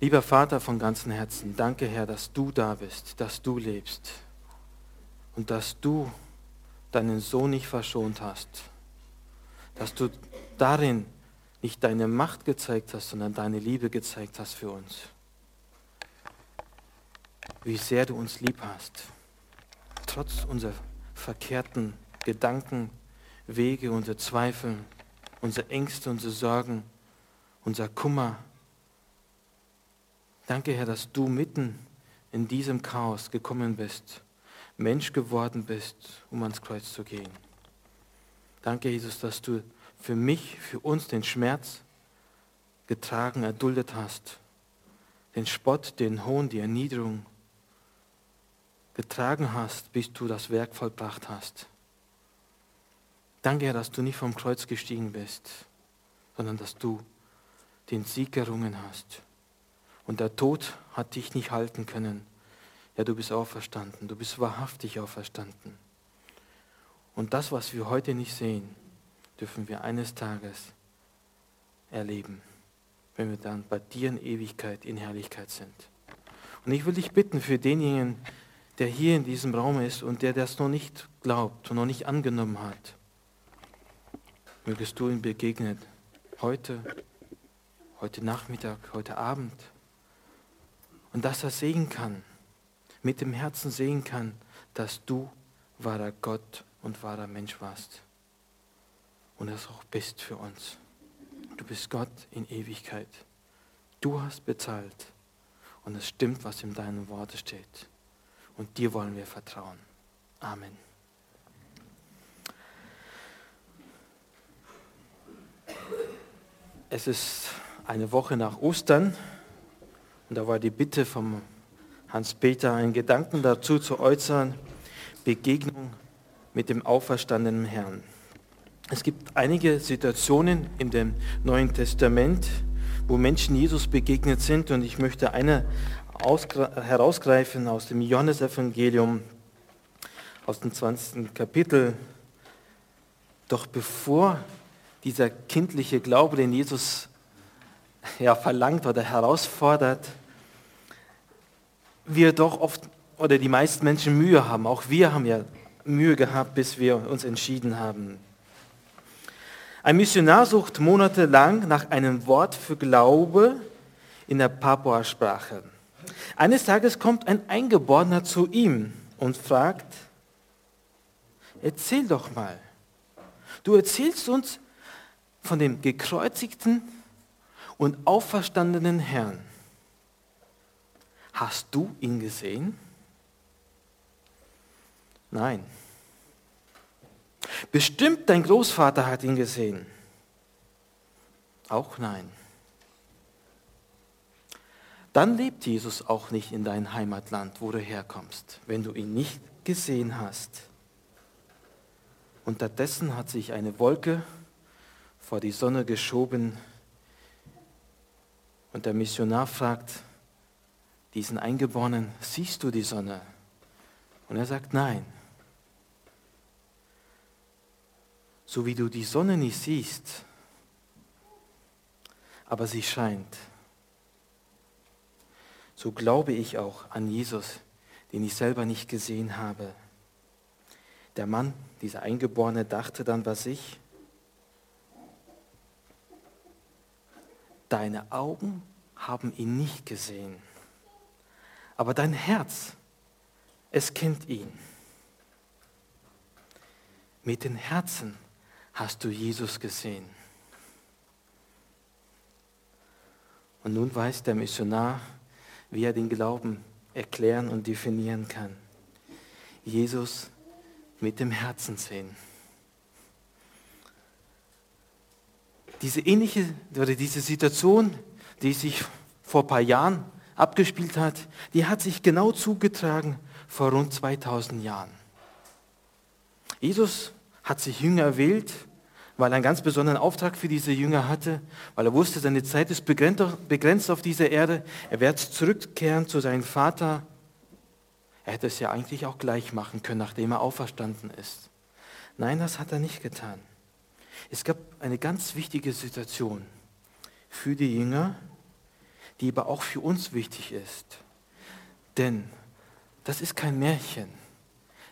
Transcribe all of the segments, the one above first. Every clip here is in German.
Lieber Vater von ganzem Herzen, danke Herr, dass du da bist, dass du lebst und dass du deinen Sohn nicht verschont hast, dass du darin nicht deine Macht gezeigt hast, sondern deine Liebe gezeigt hast für uns. Wie sehr du uns lieb hast, trotz unserer verkehrten Gedanken, Wege, unserer Zweifel, unsere Ängste, unsere Sorgen, unser Kummer. Danke, Herr, dass du mitten in diesem Chaos gekommen bist, Mensch geworden bist, um ans Kreuz zu gehen. Danke, Jesus, dass du für mich, für uns den Schmerz getragen, erduldet hast, den Spott, den Hohn, die Erniedrigung getragen hast, bis du das Werk vollbracht hast. Danke, Herr, dass du nicht vom Kreuz gestiegen bist, sondern dass du den Sieg gerungen hast. Und der Tod hat dich nicht halten können. Ja, du bist auferstanden, du bist wahrhaftig auferstanden. Und das, was wir heute nicht sehen, dürfen wir eines Tages erleben, wenn wir dann bei dir in Ewigkeit, in Herrlichkeit sind. Und ich will dich bitten für denjenigen, der hier in diesem Raum ist und der das noch nicht glaubt und noch nicht angenommen hat, mögest du ihm begegnen, heute, heute Nachmittag, heute Abend. Und dass er sehen kann, mit dem Herzen sehen kann, dass du wahrer Gott und wahrer Mensch warst und es auch bist für uns. Du bist Gott in Ewigkeit. Du hast bezahlt und es stimmt, was in deinem Worte steht. Und dir wollen wir vertrauen. Amen. Es ist eine Woche nach Ostern und da war die Bitte vom Hans-Peter, einen Gedanken dazu zu äußern, Begegnung mit dem auferstandenen Herrn. Es gibt einige Situationen in dem Neuen Testament, wo Menschen Jesus begegnet sind und ich möchte eine herausgreifen aus dem Johannesevangelium, aus dem 20. Kapitel. Doch bevor dieser kindliche Glaube, den Jesus ja, verlangt oder herausfordert, wir doch oft oder die meisten Menschen Mühe haben. Auch wir haben ja Mühe gehabt, bis wir uns entschieden haben. Ein Missionar sucht monatelang nach einem Wort für Glaube in der Papua-Sprache. Eines Tages kommt ein Eingeborener zu ihm und fragt, erzähl doch mal, du erzählst uns von dem gekreuzigten und auferstandenen Herrn. Hast du ihn gesehen? Nein. Bestimmt dein Großvater hat ihn gesehen. Auch nein. Dann lebt Jesus auch nicht in deinem Heimatland, wo du herkommst, wenn du ihn nicht gesehen hast. Unterdessen hat sich eine Wolke vor die Sonne geschoben und der Missionar fragt diesen Eingeborenen, siehst du die Sonne? Und er sagt, nein. So wie du die Sonne nicht siehst, aber sie scheint, so glaube ich auch an Jesus, den ich selber nicht gesehen habe. Der Mann, dieser Eingeborene, dachte dann bei sich, deine Augen haben ihn nicht gesehen, aber dein Herz, es kennt ihn. Mit den Herzen hast du Jesus gesehen. Und nun weiß der Missionar, wie er den Glauben erklären und definieren kann. Jesus mit dem Herzen sehen. Diese ähnliche oder diese Situation, die sich vor ein paar Jahren abgespielt hat, die hat sich genau zugetragen vor rund 2000 Jahren. Jesus hat sich Jünger erwählt, weil er einen ganz besonderen Auftrag für diese Jünger hatte, weil er wusste, seine Zeit ist begrenzt auf dieser Erde. Er wird zurückkehren zu seinem Vater. Er hätte es ja eigentlich auch gleich machen können, nachdem er auferstanden ist. Nein, das hat er nicht getan. Es gab eine ganz wichtige Situation für die Jünger, die aber auch für uns wichtig ist. Denn das ist kein Märchen.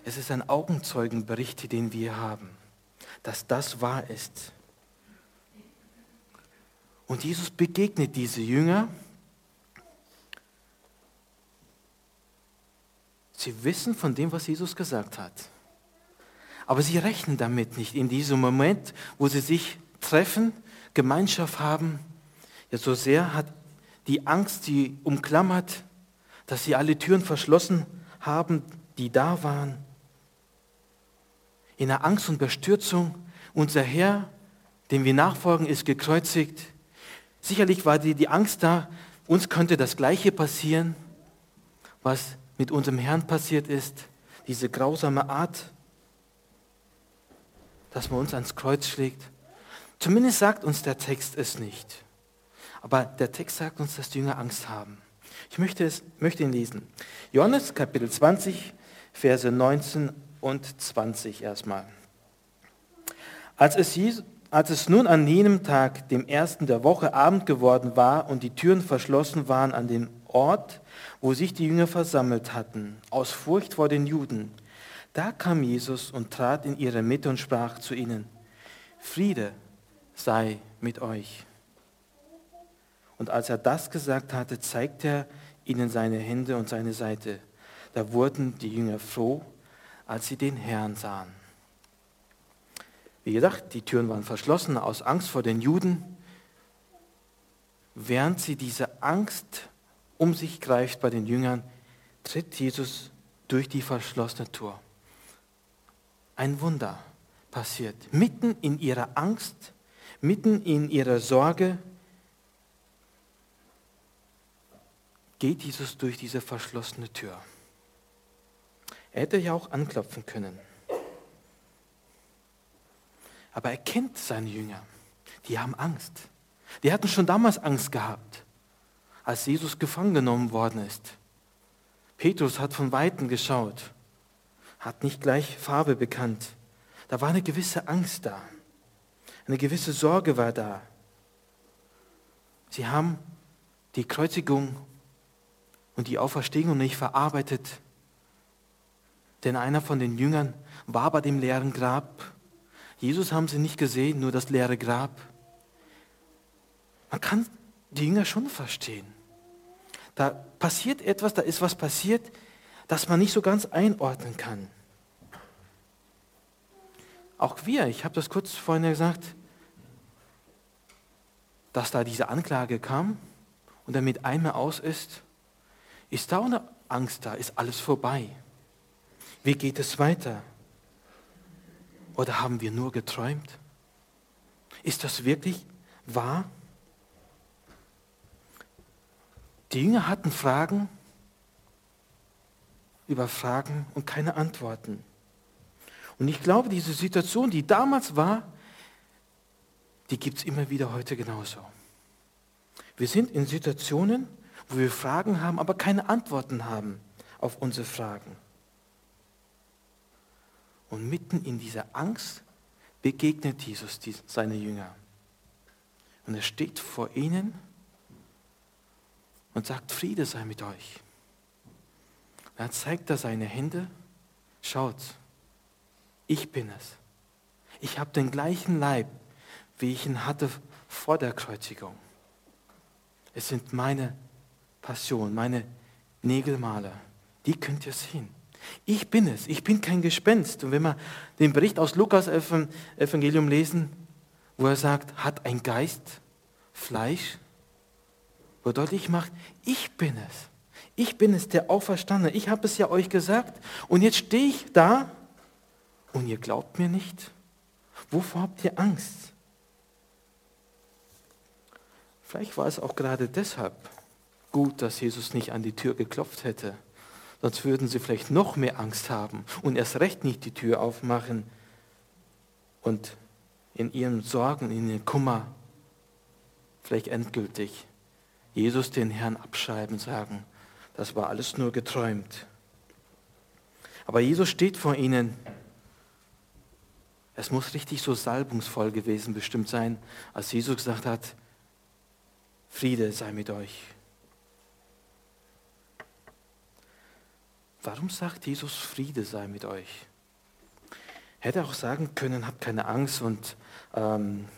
Es ist ein Augenzeugenbericht, den wir haben, dass das wahr ist. Und Jesus begegnet diese Jünger. Sie wissen von dem, was Jesus gesagt hat. Aber sie rechnen damit nicht in diesem Moment, wo sie sich treffen, Gemeinschaft haben. Ja, so sehr hat die Angst sie umklammert, dass sie alle Türen verschlossen haben, die da waren. In der Angst und Bestürzung, unser Herr, dem wir nachfolgen, ist gekreuzigt. Sicherlich war die, die Angst da, uns könnte das Gleiche passieren, was mit unserem Herrn passiert ist, diese grausame Art, dass man uns ans Kreuz schlägt. Zumindest sagt uns der Text es nicht. Aber der Text sagt uns, dass die Jünger Angst haben. Ich möchte, es, möchte ihn lesen. Johannes Kapitel 20, Verse 19 und 20 erstmal. Als es, als es nun an jenem Tag, dem ersten der Woche, Abend geworden war und die Türen verschlossen waren an dem Ort, wo sich die Jünger versammelt hatten, aus Furcht vor den Juden, da kam Jesus und trat in ihre Mitte und sprach zu ihnen, Friede sei mit euch. Und als er das gesagt hatte, zeigte er ihnen seine Hände und seine Seite. Da wurden die Jünger froh, als sie den Herrn sahen. Wie gesagt, die Türen waren verschlossen aus Angst vor den Juden. Während sie diese Angst um sich greift bei den Jüngern, tritt Jesus durch die verschlossene Tür. Ein Wunder passiert. Mitten in ihrer Angst, mitten in ihrer Sorge, geht Jesus durch diese verschlossene Tür. Er hätte ja auch anklopfen können. Aber er kennt seine Jünger. Die haben Angst. Die hatten schon damals Angst gehabt, als Jesus gefangen genommen worden ist. Petrus hat von Weitem geschaut, hat nicht gleich Farbe bekannt. Da war eine gewisse Angst da. Eine gewisse Sorge war da. Sie haben die Kreuzigung und die Auferstehung nicht verarbeitet. Denn einer von den Jüngern war bei dem leeren Grab. Jesus haben sie nicht gesehen, nur das leere Grab. Man kann die Jünger schon verstehen. Da passiert etwas, da ist was passiert, das man nicht so ganz einordnen kann. Auch wir, ich habe das kurz vorhin gesagt, dass da diese Anklage kam und damit einmal aus ist, ist da eine Angst da? Ist alles vorbei? Wie geht es weiter? Oder haben wir nur geträumt? Ist das wirklich wahr? Die Jünger hatten Fragen über Fragen und keine Antworten. Und ich glaube, diese Situation, die damals war, die gibt es immer wieder heute genauso. Wir sind in Situationen, wo wir Fragen haben, aber keine Antworten haben auf unsere Fragen. Und mitten in dieser Angst begegnet Jesus seine Jünger. Und er steht vor ihnen und sagt, Friede sei mit euch. Da zeigt er seine Hände, schaut, ich bin es. Ich habe den gleichen Leib, wie ich ihn hatte vor der Kreuzigung. Es sind meine Passion, meine Nägelmaler, die könnt ihr sehen. Ich bin es, ich bin kein Gespenst. Und wenn wir den Bericht aus Lukas Evangelium lesen, wo er sagt, hat ein Geist Fleisch, wo deutlich macht, ich bin es. Ich bin es, der Auferstandene. Ich habe es ja euch gesagt. Und jetzt stehe ich da und ihr glaubt mir nicht. Wovor habt ihr Angst? Vielleicht war es auch gerade deshalb, gut, dass Jesus nicht an die Tür geklopft hätte. Sonst würden sie vielleicht noch mehr Angst haben und erst recht nicht die Tür aufmachen und in ihren Sorgen, in ihren Kummer vielleicht endgültig Jesus den Herrn abschreiben, sagen, das war alles nur geträumt. Aber Jesus steht vor ihnen. Es muss richtig so salbungsvoll gewesen bestimmt sein, als Jesus gesagt hat, Friede sei mit euch. Warum sagt Jesus, Friede sei mit euch? Hätte auch sagen können, habt keine Angst und ähm,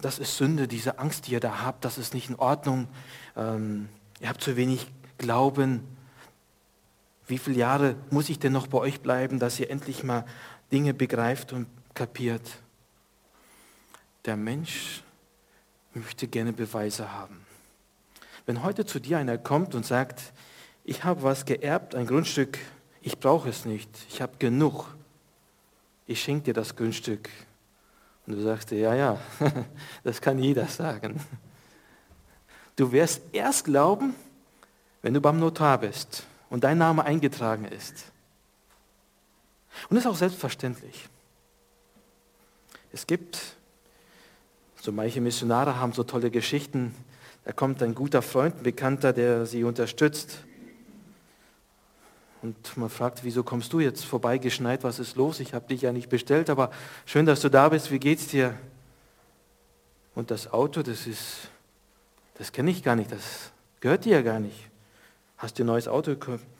das ist Sünde, diese Angst, die ihr da habt, das ist nicht in Ordnung. Ähm, ihr habt zu wenig Glauben. Wie viele Jahre muss ich denn noch bei euch bleiben, dass ihr endlich mal Dinge begreift und kapiert? Der Mensch möchte gerne Beweise haben. Wenn heute zu dir einer kommt und sagt, ich habe was geerbt, ein Grundstück, ich brauche es nicht, ich habe genug, ich schenke dir das Grundstück. Und du sagst dir, ja, ja, das kann jeder sagen. Du wirst erst glauben, wenn du beim Notar bist und dein Name eingetragen ist. Und das ist auch selbstverständlich. Es gibt, so manche Missionare haben so tolle Geschichten, da kommt ein guter Freund, ein Bekannter, der sie unterstützt und man fragt, wieso kommst du jetzt vorbeigeschneit? Was ist los? Ich habe dich ja nicht bestellt, aber schön, dass du da bist. Wie geht's dir? Und das Auto, das ist, das kenne ich gar nicht. Das gehört dir ja gar nicht. Hast du ein neues Auto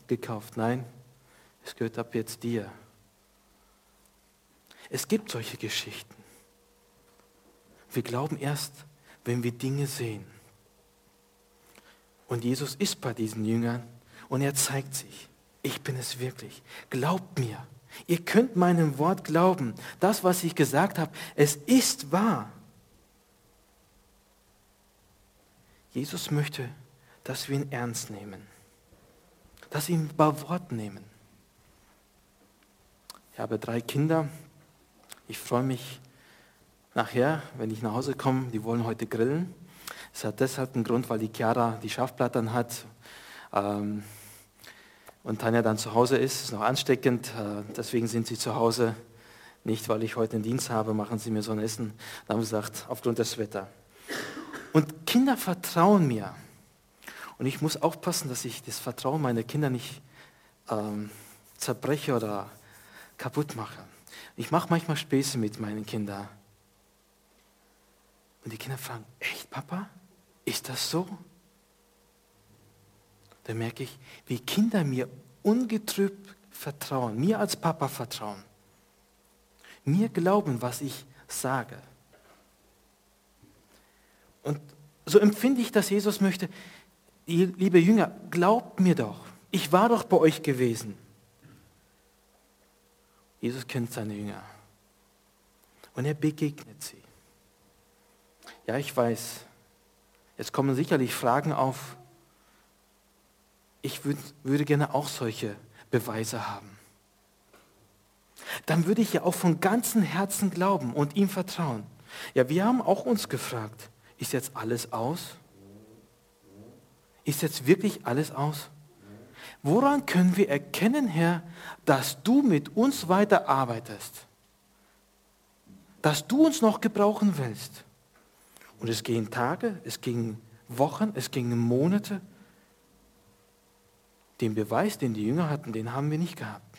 gekauft? Nein, es gehört ab jetzt dir. Es gibt solche Geschichten. Wir glauben erst, wenn wir Dinge sehen. Und Jesus ist bei diesen Jüngern und er zeigt sich ich bin es wirklich. Glaubt mir. Ihr könnt meinem Wort glauben. Das, was ich gesagt habe, es ist wahr. Jesus möchte, dass wir ihn ernst nehmen, dass wir ihn bei Wort nehmen. Ich habe drei Kinder. Ich freue mich nachher, wenn ich nach Hause komme, die wollen heute grillen. Es hat deshalb einen Grund, weil die Chiara die Schafplatten hat. Ähm, und Tanja dann zu Hause ist, ist noch ansteckend, äh, deswegen sind sie zu Hause. Nicht, weil ich heute einen Dienst habe, machen sie mir so ein Essen. Dann haben sie gesagt, aufgrund des Wetters. Und Kinder vertrauen mir. Und ich muss aufpassen, dass ich das Vertrauen meiner Kinder nicht ähm, zerbreche oder kaputt mache. Ich mache manchmal Späße mit meinen Kindern. Und die Kinder fragen, echt Papa? Ist das so? Da merke ich, wie Kinder mir ungetrübt vertrauen, mir als Papa vertrauen, mir glauben, was ich sage. Und so empfinde ich, dass Jesus möchte, liebe Jünger, glaubt mir doch, ich war doch bei euch gewesen. Jesus kennt seine Jünger und er begegnet sie. Ja, ich weiß, jetzt kommen sicherlich Fragen auf, ich würd, würde gerne auch solche Beweise haben. Dann würde ich ja auch von ganzem Herzen glauben und ihm vertrauen. Ja, wir haben auch uns gefragt, ist jetzt alles aus? Ist jetzt wirklich alles aus? Woran können wir erkennen, Herr, dass du mit uns weiter arbeitest? Dass du uns noch gebrauchen willst? Und es gehen Tage, es gingen Wochen, es gingen Monate den Beweis, den die Jünger hatten, den haben wir nicht gehabt.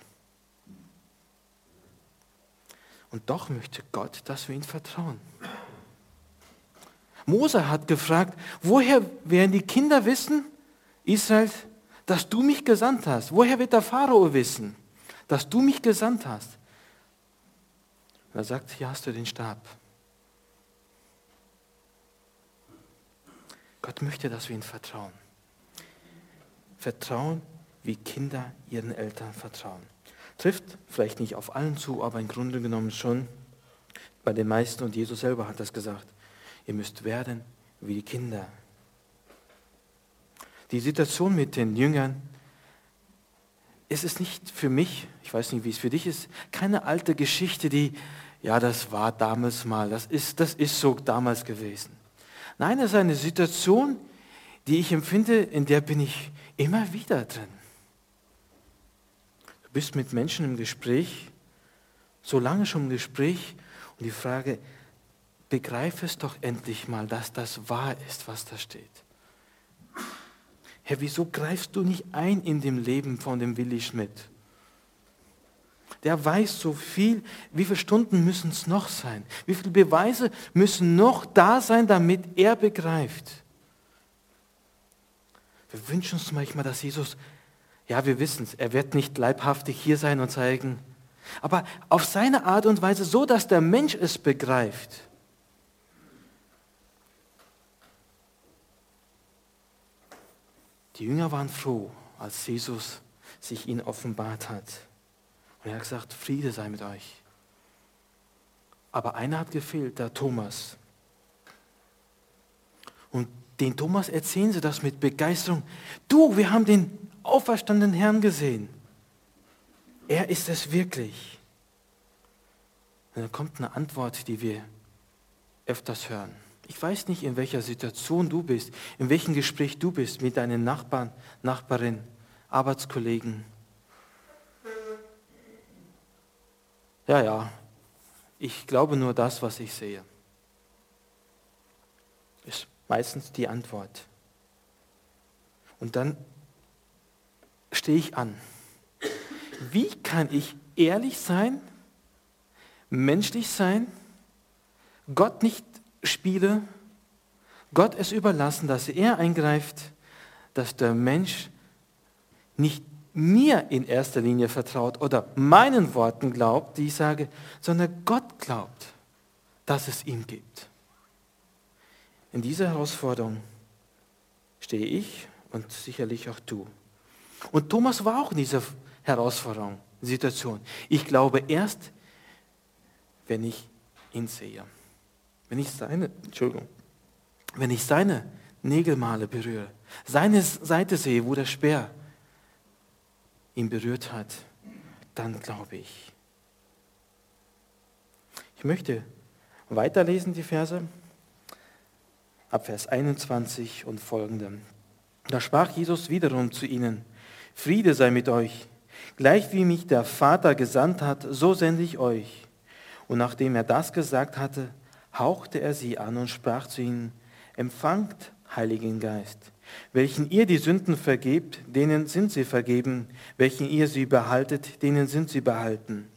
Und doch möchte Gott, dass wir ihm vertrauen. Mose hat gefragt, woher werden die Kinder wissen, Israel, dass du mich gesandt hast? Woher wird der Pharao wissen, dass du mich gesandt hast? Und er sagt, hier hast du den Stab. Gott möchte, dass wir ihm vertrauen. Vertrauen, wie Kinder ihren Eltern vertrauen. Trifft vielleicht nicht auf allen zu, aber im Grunde genommen schon bei den meisten. Und Jesus selber hat das gesagt. Ihr müsst werden wie die Kinder. Die Situation mit den Jüngern, es ist nicht für mich, ich weiß nicht, wie es für dich ist, keine alte Geschichte, die, ja, das war damals mal, das ist, das ist so damals gewesen. Nein, es ist eine Situation, die ich empfinde, in der bin ich immer wieder drin. Du bist mit Menschen im Gespräch, so lange schon im Gespräch und die Frage, begreif es doch endlich mal, dass das wahr ist, was da steht. Herr, wieso greifst du nicht ein in dem Leben von dem Willi Schmidt? Der weiß so viel. Wie viele Stunden müssen es noch sein? Wie viele Beweise müssen noch da sein, damit er begreift? Wir wünschen uns manchmal, dass Jesus Ja, wir wissen es, er wird nicht leibhaftig hier sein und zeigen, aber auf seine Art und Weise, so dass der Mensch es begreift. Die Jünger waren froh, als Jesus sich ihnen offenbart hat. Und er hat gesagt, Friede sei mit euch. Aber einer hat gefehlt, der Thomas. Und den Thomas erzählen sie das mit Begeisterung. Du, wir haben den auferstandenen Herrn gesehen. Er ist es wirklich. Und dann kommt eine Antwort, die wir öfters hören. Ich weiß nicht, in welcher Situation du bist, in welchem Gespräch du bist mit deinen Nachbarn, Nachbarin, Arbeitskollegen. Ja, ja, ich glaube nur das, was ich sehe. Ist meistens die Antwort. Und dann stehe ich an. Wie kann ich ehrlich sein, menschlich sein, Gott nicht spiele, Gott es überlassen, dass er eingreift, dass der Mensch nicht mir in erster Linie vertraut oder meinen Worten glaubt, die ich sage, sondern Gott glaubt, dass es ihn gibt. In dieser Herausforderung stehe ich und sicherlich auch du. Und Thomas war auch in dieser Herausforderung, Situation. Ich glaube erst, wenn ich ihn sehe. Wenn ich seine, Entschuldigung, wenn ich seine Nägelmale berühre, seine Seite sehe, wo der Speer ihn berührt hat, dann glaube ich. Ich möchte weiterlesen die Verse ab Vers 21 und folgende. Da sprach Jesus wiederum zu ihnen, Friede sei mit euch. Gleich wie mich der Vater gesandt hat, so sende ich euch. Und nachdem er das gesagt hatte, hauchte er sie an und sprach zu ihnen, empfangt Heiligen Geist. Welchen ihr die Sünden vergebt, denen sind sie vergeben, welchen ihr sie behaltet, denen sind sie behalten.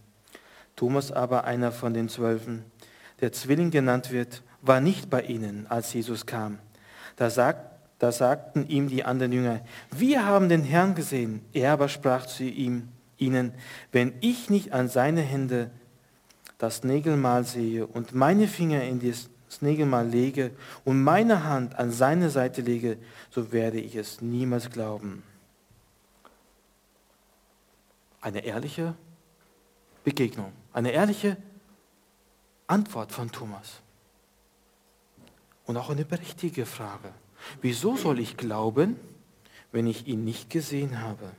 Thomas aber, einer von den Zwölfen, der Zwilling genannt wird, war nicht bei ihnen, als Jesus kam. Da, sagt, da sagten ihm die anderen Jünger, wir haben den Herrn gesehen. Er aber sprach zu ihm, ihnen, wenn ich nicht an seine Hände das Nägelmal sehe und meine Finger in das Nägelmal lege und meine Hand an seine Seite lege, so werde ich es niemals glauben. Eine ehrliche Begegnung, eine ehrliche Antwort von Thomas. Und auch eine berechtigte Frage. Wieso soll ich glauben, wenn ich ihn nicht gesehen habe?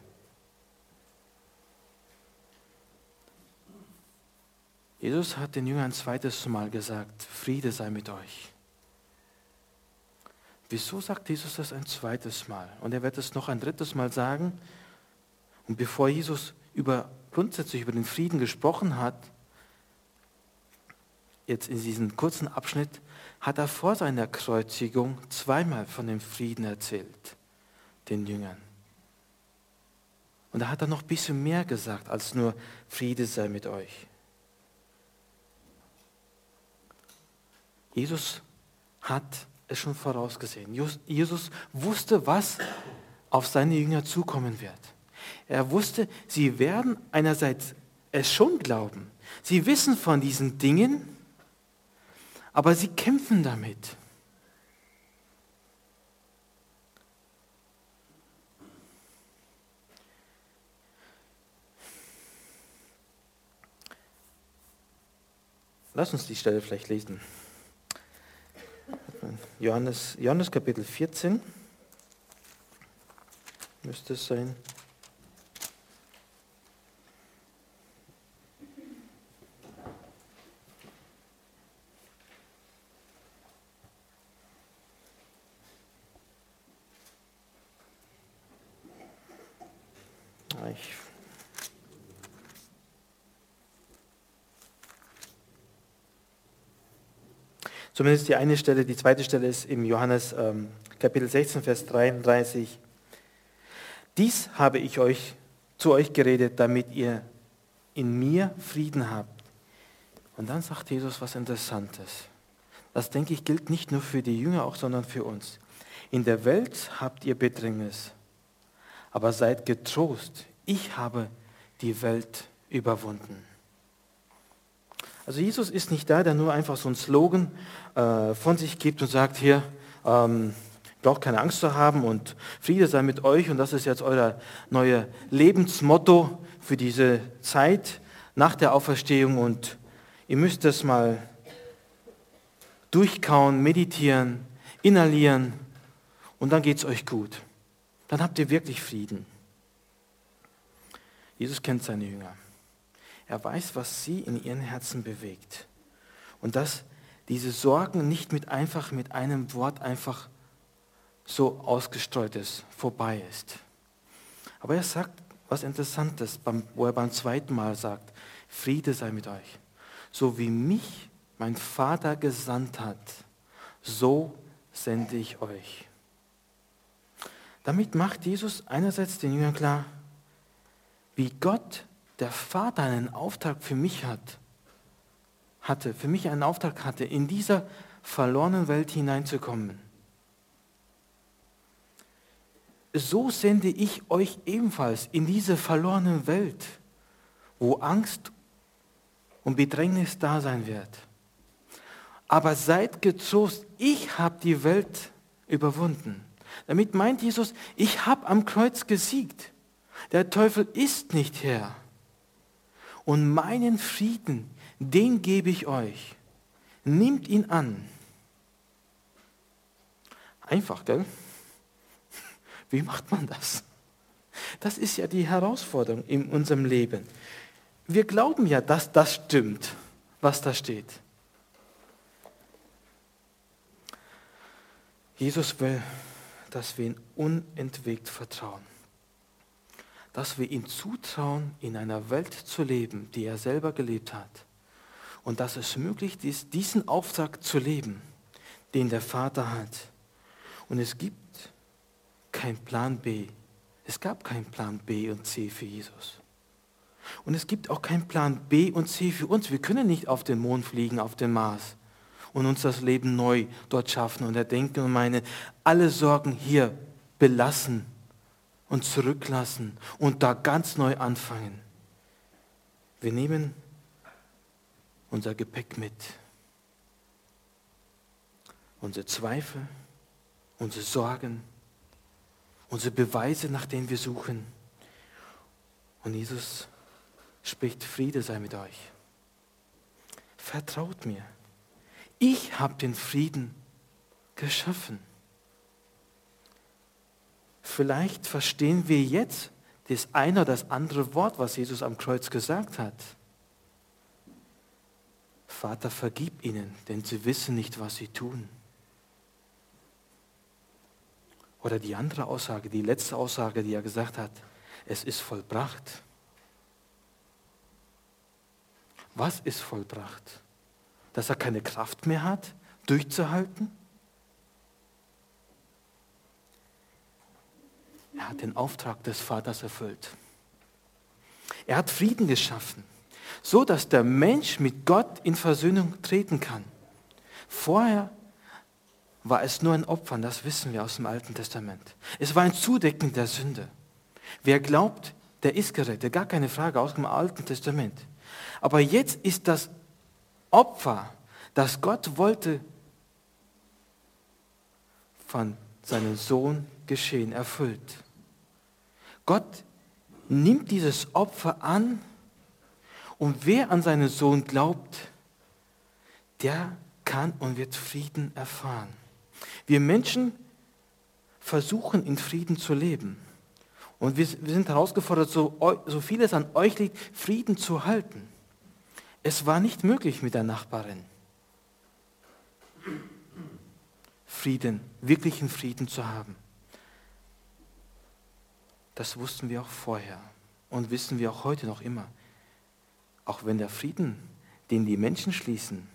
Jesus hat den Jüngern ein zweites Mal gesagt, Friede sei mit euch. Wieso sagt Jesus das ein zweites Mal? Und er wird es noch ein drittes Mal sagen. Und bevor Jesus über, grundsätzlich über den Frieden gesprochen hat, jetzt in diesem kurzen Abschnitt, hat er vor seiner Kreuzigung zweimal von dem Frieden erzählt, den Jüngern. Und da hat er noch ein bisschen mehr gesagt als nur Friede sei mit euch. Jesus hat es schon vorausgesehen. Jesus wusste, was auf seine Jünger zukommen wird. Er wusste, sie werden einerseits es schon glauben. Sie wissen von diesen Dingen, aber sie kämpfen damit. Lass uns die Stelle vielleicht lesen. Johannes, Johannes Kapitel 14 müsste es sein. Ich Zumindest die eine Stelle, die zweite Stelle ist im Johannes ähm, Kapitel 16, Vers 33. Dies habe ich euch zu euch geredet, damit ihr in mir Frieden habt. Und dann sagt Jesus was Interessantes. Das, denke ich, gilt nicht nur für die Jünger, auch, sondern für uns. In der Welt habt ihr Bedrängnis, Aber seid getrost, ich habe die Welt überwunden. Also Jesus ist nicht da, der nur einfach so einen Slogan äh, von sich gibt und sagt, hier, ähm, braucht keine Angst zu haben und Friede sei mit euch und das ist jetzt euer neues Lebensmotto für diese Zeit nach der Auferstehung und ihr müsst das mal durchkauen, meditieren, inhalieren und dann geht es euch gut. Dann habt ihr wirklich Frieden. Jesus kennt seine Jünger. Er weiß, was sie in ihren Herzen bewegt. Und dass diese Sorgen nicht mit einfach mit einem Wort einfach so ausgestreut ist, vorbei ist. Aber er sagt was Interessantes, wo er beim zweiten Mal sagt, Friede sei mit euch. So wie mich mein Vater gesandt hat, so sende ich euch. Damit macht Jesus einerseits den Jüngern klar, wie Gott, der Vater, einen Auftrag für mich hat, hatte, für mich einen Auftrag hatte, in dieser verlorenen Welt hineinzukommen. So sende ich euch ebenfalls in diese verlorene Welt, wo Angst und Bedrängnis da sein wird. Aber seid getrost, ich habe die Welt überwunden. Damit meint Jesus, ich habe am Kreuz gesiegt. Der Teufel ist nicht Herr. Und meinen Frieden, den gebe ich euch. Nimmt ihn an. Einfach, gell? Wie macht man das? Das ist ja die Herausforderung in unserem Leben. Wir glauben ja, dass das stimmt, was da steht. Jesus will, dass wir ihm unentwegt vertrauen. Dass wir ihm zutrauen, in einer Welt zu leben, die er selber gelebt hat. Und dass es möglich ist, diesen Auftrag zu leben, den der Vater hat. Und es gibt kein Plan B. Es gab keinen Plan B und C für Jesus. Und es gibt auch keinen Plan B und C für uns. Wir können nicht auf den Mond fliegen, auf den Mars und uns das Leben neu dort schaffen und erdenken und meine, alle Sorgen hier belassen und zurücklassen und da ganz neu anfangen. Wir nehmen unser Gepäck mit. Unsere Zweifel, unsere Sorgen, unsere Beweise, nach denen wir suchen. Und Jesus spricht, Friede sei mit euch. Vertraut mir. Ich habe den Frieden geschaffen. Vielleicht verstehen wir jetzt das eine oder das andere Wort, was Jesus am Kreuz gesagt hat. Vater, vergib ihnen, denn sie wissen nicht, was sie tun. Oder die andere Aussage, die letzte Aussage, die er gesagt hat, es ist vollbracht. Was ist vollbracht? Dass er keine Kraft mehr hat, durchzuhalten? Er hat den Auftrag des Vaters erfüllt. Er hat Frieden geschaffen, so dass der Mensch mit Gott in Versöhnung treten kann. Vorher war es nur ein Opfer, das wissen wir aus dem Alten Testament. Es war ein Zudecken der Sünde. Wer glaubt, der ist gerettet, gar keine Frage aus dem Alten Testament. Aber jetzt ist das Opfer, das Gott wollte, von seinem Sohn geschehen, erfüllt. Gott nimmt dieses Opfer an und wer an seinen Sohn glaubt, der kann und wird Frieden erfahren. Wir Menschen versuchen in Frieden zu leben. Und wir, sind herausgefordert, so, so viel es an euch liegt, Frieden zu halten. Es war nicht möglich mit der Nachbarin. Frieden, wirklichen Frieden zu haben. Das wussten wir auch vorher und wissen wir auch heute noch immer. Auch wenn der Frieden, den die Menschen schließen,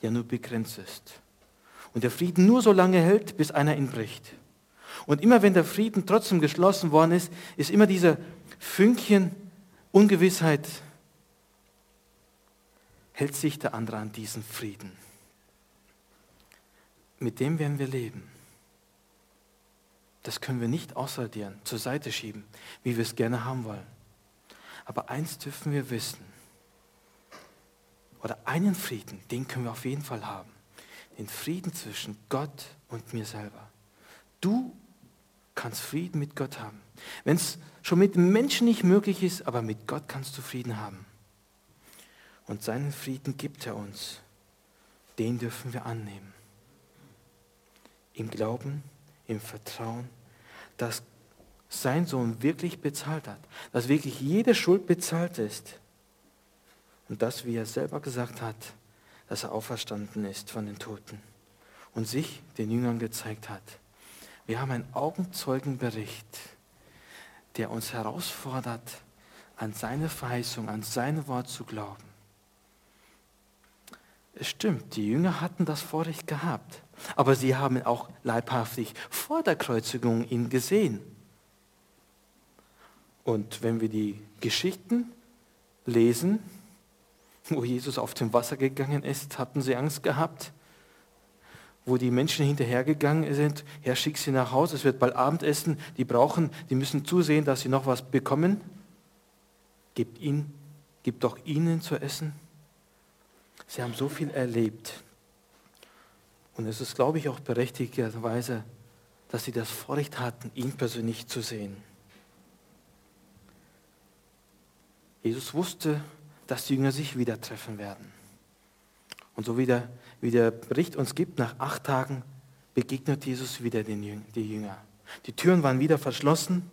ja nur begrenzt ist. Und der Frieden nur so lange hält, bis einer ihn bricht. Und immer wenn der Frieden trotzdem geschlossen worden ist, ist immer dieser Fünkchen Ungewissheit, hält sich der andere an diesen Frieden. Mit dem werden wir leben. Das können wir nicht ausradieren, zur Seite schieben, wie wir es gerne haben wollen. Aber eins dürfen wir wissen. Oder einen Frieden, den können wir auf jeden Fall haben. Den Frieden zwischen Gott und mir selber. Du kannst Frieden mit Gott haben. Wenn es schon mit Menschen nicht möglich ist, aber mit Gott kannst du Frieden haben. Und seinen Frieden gibt er uns. Den dürfen wir annehmen. Im Glauben, im Vertrauen, dass sein Sohn wirklich bezahlt hat, dass wirklich jede Schuld bezahlt ist und dass, wie er selber gesagt hat, dass er auferstanden ist von den Toten und sich den Jüngern gezeigt hat. Wir haben einen Augenzeugenbericht, der uns herausfordert, an seine Verheißung, an sein Wort zu glauben. Es stimmt, die Jünger hatten das Vorrecht gehabt, aber sie haben auch leibhaftig vor der Kreuzigung ihn gesehen. Und wenn wir die Geschichten lesen, wo Jesus auf dem Wasser gegangen ist, hatten sie Angst gehabt. Wo die Menschen hinterhergegangen sind, Herr, schick sie nach Hause, es wird bald Abendessen, die brauchen, die müssen zusehen, dass sie noch was bekommen. Gib ihnen, gib doch ihnen zu essen. Sie haben so viel erlebt. Und es ist, glaube ich, auch berechtigterweise, dass sie das Vorrecht hatten, ihn persönlich zu sehen. Jesus wusste, dass die Jünger sich wieder treffen werden. Und so wie der, wie der Bericht uns gibt, nach acht Tagen begegnet Jesus wieder den Jüng, die Jünger. Die Türen waren wieder verschlossen.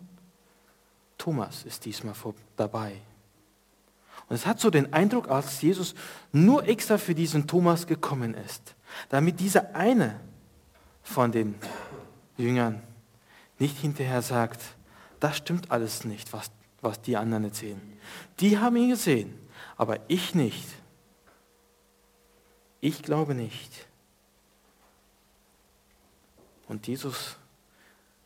Thomas ist diesmal vor, dabei. Und es hat so den Eindruck, als Jesus nur extra für diesen Thomas gekommen ist, damit dieser eine von den Jüngern nicht hinterher sagt, das stimmt alles nicht, was, was die anderen erzählen. Die haben ihn gesehen, aber ich nicht. Ich glaube nicht. Und Jesus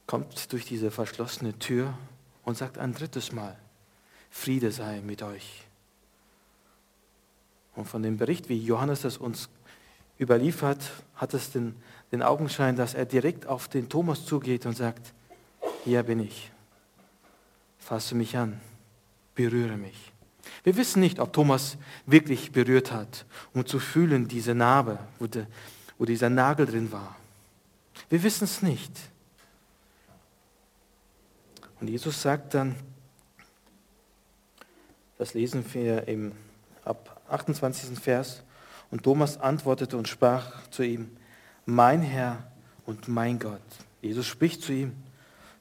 kommt durch diese verschlossene Tür und sagt ein drittes Mal, Friede sei mit euch. Und von dem Bericht, wie Johannes das uns überliefert, hat es den, den Augenschein, dass er direkt auf den Thomas zugeht und sagt, hier bin ich. Fasse mich an, berühre mich. Wir wissen nicht, ob Thomas wirklich berührt hat, um zu fühlen, diese Narbe, wo, de, wo dieser Nagel drin war. Wir wissen es nicht. Und Jesus sagt dann, das lesen wir im ab 28. Vers, und Thomas antwortete und sprach zu ihm, mein Herr und mein Gott. Jesus spricht zu ihm,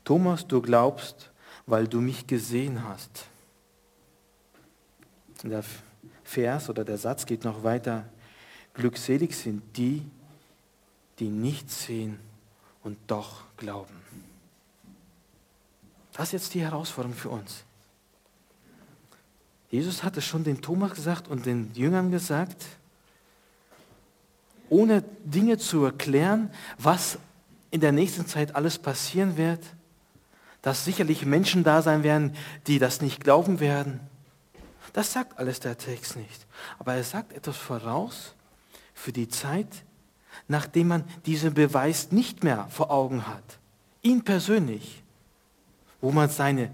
Thomas, du glaubst, weil du mich gesehen hast. Der Vers oder der Satz geht noch weiter. Glückselig sind die, die nicht sehen und doch glauben. Das ist jetzt die Herausforderung für uns. Jesus hat es schon den Thomas gesagt und den Jüngern gesagt, ohne Dinge zu erklären, was in der nächsten Zeit alles passieren wird, dass sicherlich Menschen da sein werden, die das nicht glauben werden. Das sagt alles der Text nicht. Aber er sagt etwas voraus für die Zeit, nachdem man diesen Beweis nicht mehr vor Augen hat. Ihn persönlich, wo man seine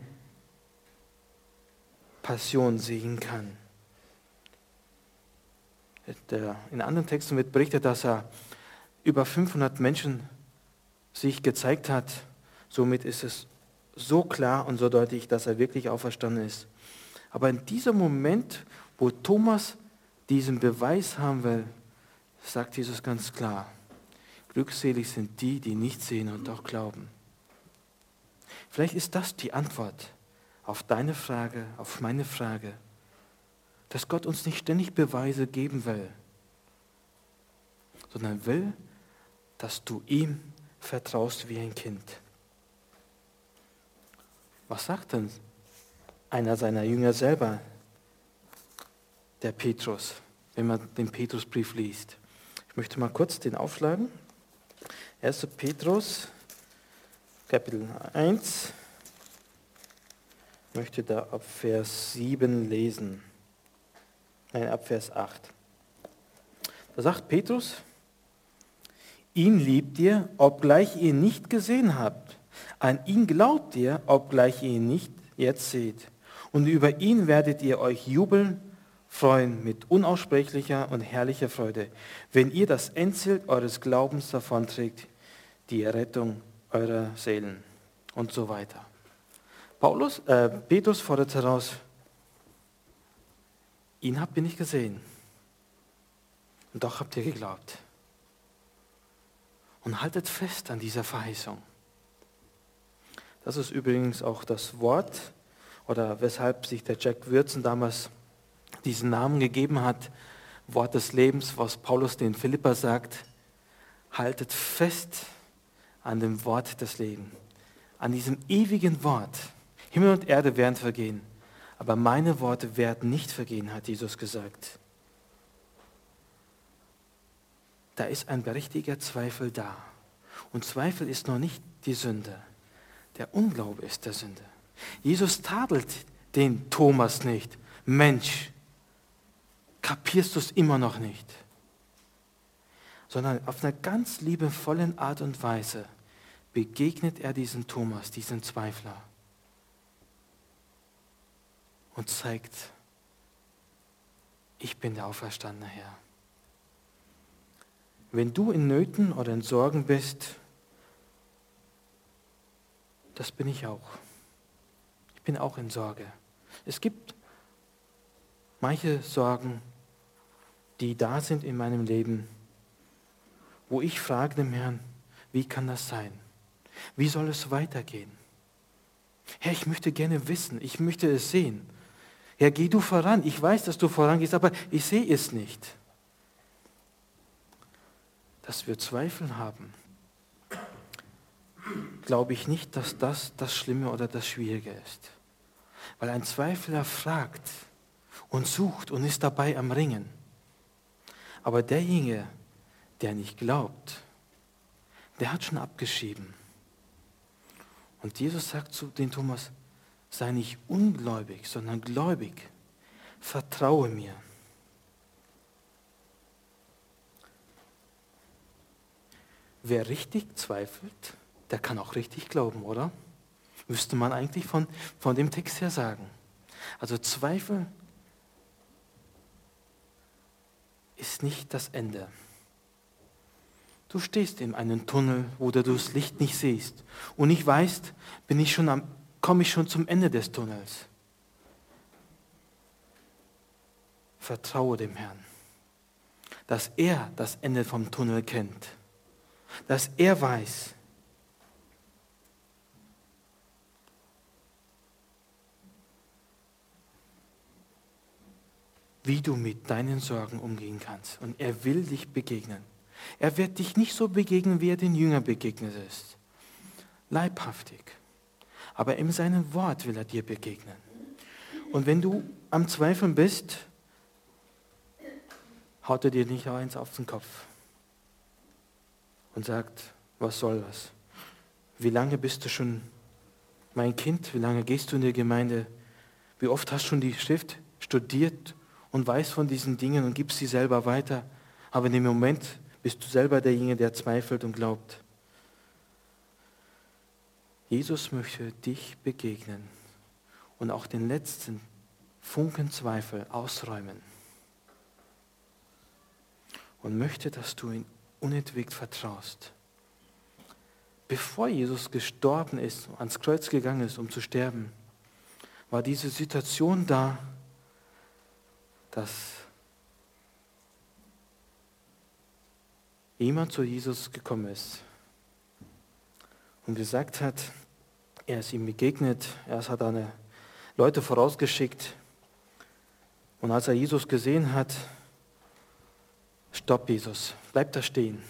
Passion sehen kann. In anderen Texten wird berichtet, dass er über 500 Menschen sich gezeigt hat. Somit ist es so klar und so deutlich, dass er wirklich auferstanden ist. Aber in diesem Moment, wo Thomas diesen Beweis haben will, sagt Jesus ganz klar, glückselig sind die, die nicht sehen und doch glauben. Vielleicht ist das die Antwort auf deine Frage, auf meine Frage, dass Gott uns nicht ständig Beweise geben will, sondern will, dass du ihm vertraust wie ein Kind. Was sagt denn einer seiner Jünger selber, der Petrus, wenn man den Petrusbrief liest. Ich möchte mal kurz den aufschlagen. 1. Petrus, Kapitel 1, ich möchte da ab Vers 7 lesen. Nein, ab Vers 8. Da sagt Petrus, ihn liebt ihr, obgleich ihr nicht gesehen habt. An ihn glaubt ihr, obgleich ihr ihn nicht jetzt seht. Und über ihn werdet ihr euch jubeln, freuen mit unaussprechlicher und herrlicher Freude, wenn ihr das Endziel eures Glaubens davonträgt, die Errettung eurer Seelen und so weiter. Paulus, äh, Petrus fordert heraus, ihn habt ihr nicht gesehen und doch habt ihr geglaubt. Und haltet fest an dieser Verheißung. Das ist übrigens auch das Wort, oder weshalb sich der Jack Würzen damals diesen Namen gegeben hat, Wort des Lebens, was Paulus den Philippa sagt, haltet fest an dem Wort des Lebens, an diesem ewigen Wort. Himmel und Erde werden vergehen, aber meine Worte werden nicht vergehen, hat Jesus gesagt. Da ist ein berechtigter Zweifel da. Und Zweifel ist noch nicht die Sünde. Der Unglaube ist der Sünde. Jesus tadelt den Thomas nicht. Mensch, kapierst du es immer noch nicht? Sondern auf einer ganz liebevollen Art und Weise begegnet er diesem Thomas, diesem Zweifler und zeigt, ich bin der auferstandene Herr. Wenn du in Nöten oder in Sorgen bist, das bin ich auch bin auch in Sorge. Es gibt manche Sorgen, die da sind in meinem Leben, wo ich frage dem Herrn, wie kann das sein? Wie soll es weitergehen? Herr, ich möchte gerne wissen, ich möchte es sehen. Herr, geh du voran. Ich weiß, dass du vorangehst, aber ich sehe es nicht. Dass wir Zweifel haben, glaube ich nicht, dass das das Schlimme oder das Schwierige ist. Weil ein Zweifler fragt und sucht und ist dabei am Ringen. Aber derjenige, der nicht glaubt, der hat schon abgeschrieben. Und Jesus sagt zu den Thomas, sei nicht ungläubig, sondern gläubig. Vertraue mir. Wer richtig zweifelt, der kann auch richtig glauben, oder? müsste man eigentlich von, von dem Text her sagen. Also Zweifel ist nicht das Ende. Du stehst in einem Tunnel, wo du das Licht nicht siehst und nicht weißt, bin ich schon am, komme ich schon zum Ende des Tunnels. Vertraue dem Herrn, dass er das Ende vom Tunnel kennt, dass er weiß, wie du mit deinen Sorgen umgehen kannst. Und er will dich begegnen. Er wird dich nicht so begegnen, wie er den Jüngern begegnet ist. Leibhaftig. Aber in seinem Wort will er dir begegnen. Und wenn du am Zweifeln bist, haut er dir nicht eins auf den Kopf und sagt, was soll das? Wie lange bist du schon mein Kind? Wie lange gehst du in die Gemeinde? Wie oft hast du schon die Schrift studiert und weißt von diesen Dingen und gibst sie selber weiter. Aber in dem Moment bist du selber derjenige, der zweifelt und glaubt. Jesus möchte dich begegnen und auch den letzten Funken Zweifel ausräumen. Und möchte, dass du ihn unentwegt vertraust. Bevor Jesus gestorben ist, ans Kreuz gegangen ist, um zu sterben, war diese Situation da, dass jemand zu Jesus gekommen ist und gesagt hat, er ist ihm begegnet, er hat eine Leute vorausgeschickt und als er Jesus gesehen hat, stopp Jesus, bleib da stehen.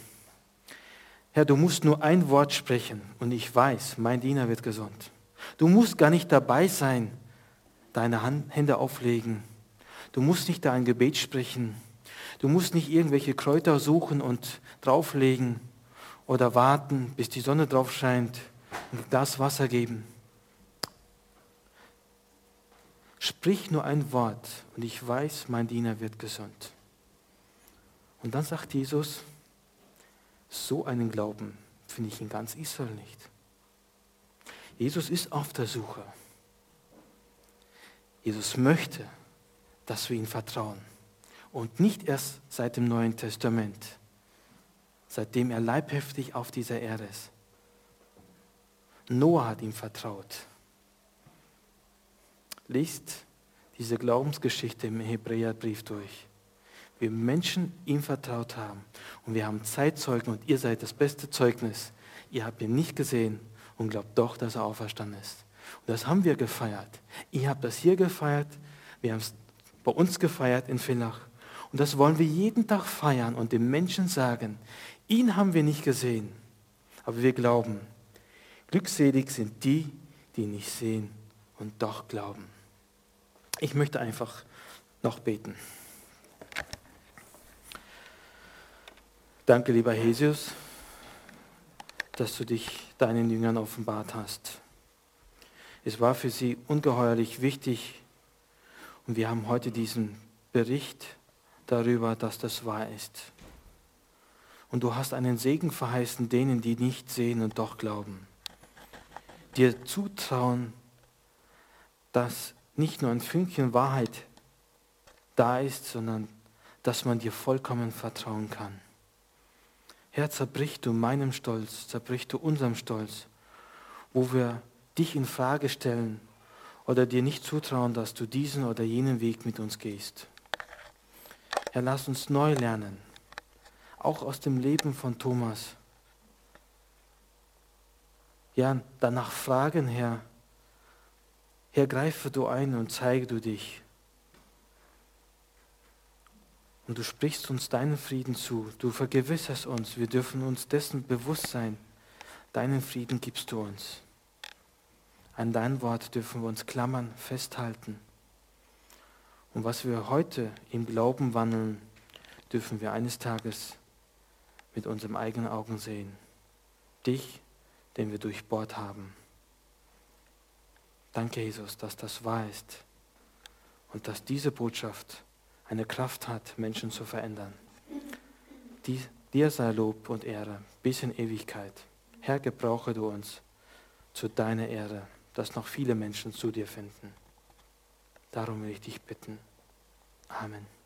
Herr, du musst nur ein Wort sprechen und ich weiß, mein Diener wird gesund. Du musst gar nicht dabei sein, deine Hände auflegen Du musst nicht da ein Gebet sprechen. Du musst nicht irgendwelche Kräuter suchen und drauflegen oder warten, bis die Sonne drauf scheint und das Wasser geben. Sprich nur ein Wort und ich weiß, mein Diener wird gesund. Und dann sagt Jesus, so einen Glauben finde ich in ganz Israel nicht. Jesus ist auf der Suche. Jesus möchte, dass wir ihm vertrauen. Und nicht erst seit dem Neuen Testament, seitdem er leibhaftig auf dieser Erde ist. Noah hat ihm vertraut. Liest diese Glaubensgeschichte im Hebräerbrief durch. Wir Menschen ihm vertraut haben und wir haben Zeitzeugen und ihr seid das beste Zeugnis. Ihr habt ihn nicht gesehen und glaubt doch, dass er auferstanden ist. Und das haben wir gefeiert. Ihr habt das hier gefeiert, wir haben es bei uns gefeiert in Villach. Und das wollen wir jeden Tag feiern und den Menschen sagen, ihn haben wir nicht gesehen, aber wir glauben. Glückselig sind die, die nicht sehen und doch glauben. Ich möchte einfach noch beten. Danke, lieber Jesus, dass du dich deinen Jüngern offenbart hast. Es war für sie ungeheuerlich wichtig und wir haben heute diesen Bericht darüber, dass das wahr ist. Und du hast einen Segen verheißen denen, die nicht sehen und doch glauben. Dir zutrauen, dass nicht nur ein Fünkchen Wahrheit da ist, sondern dass man dir vollkommen vertrauen kann. Herr, zerbrich du meinem Stolz, zerbrich du unserem Stolz, wo wir dich in Frage stellen oder dir nicht zutrauen, dass du diesen oder jenen Weg mit uns gehst. Herr, lass uns neu lernen, auch aus dem Leben von Thomas. Ja, danach fragen, Herr, Herr, greife du ein und zeige du dich. Und du sprichst uns deinen Frieden zu. Du vergewisserst uns. Wir dürfen uns dessen bewusst sein. Deinen Frieden gibst du uns. An dein Wort dürfen wir uns klammern, festhalten. Und was wir heute im Glauben wandeln, dürfen wir eines Tages mit unseren eigenen Augen sehen. Dich, den wir durchbohrt haben. Danke, Jesus, dass das wahr ist und dass diese Botschaft eine Kraft hat, Menschen zu verändern. Die, dir sei Lob und Ehre bis in Ewigkeit. Herr, gebrauche du uns zu deiner Ehre, dass noch viele Menschen zu dir finden. Darum will ich dich bitten. Amen.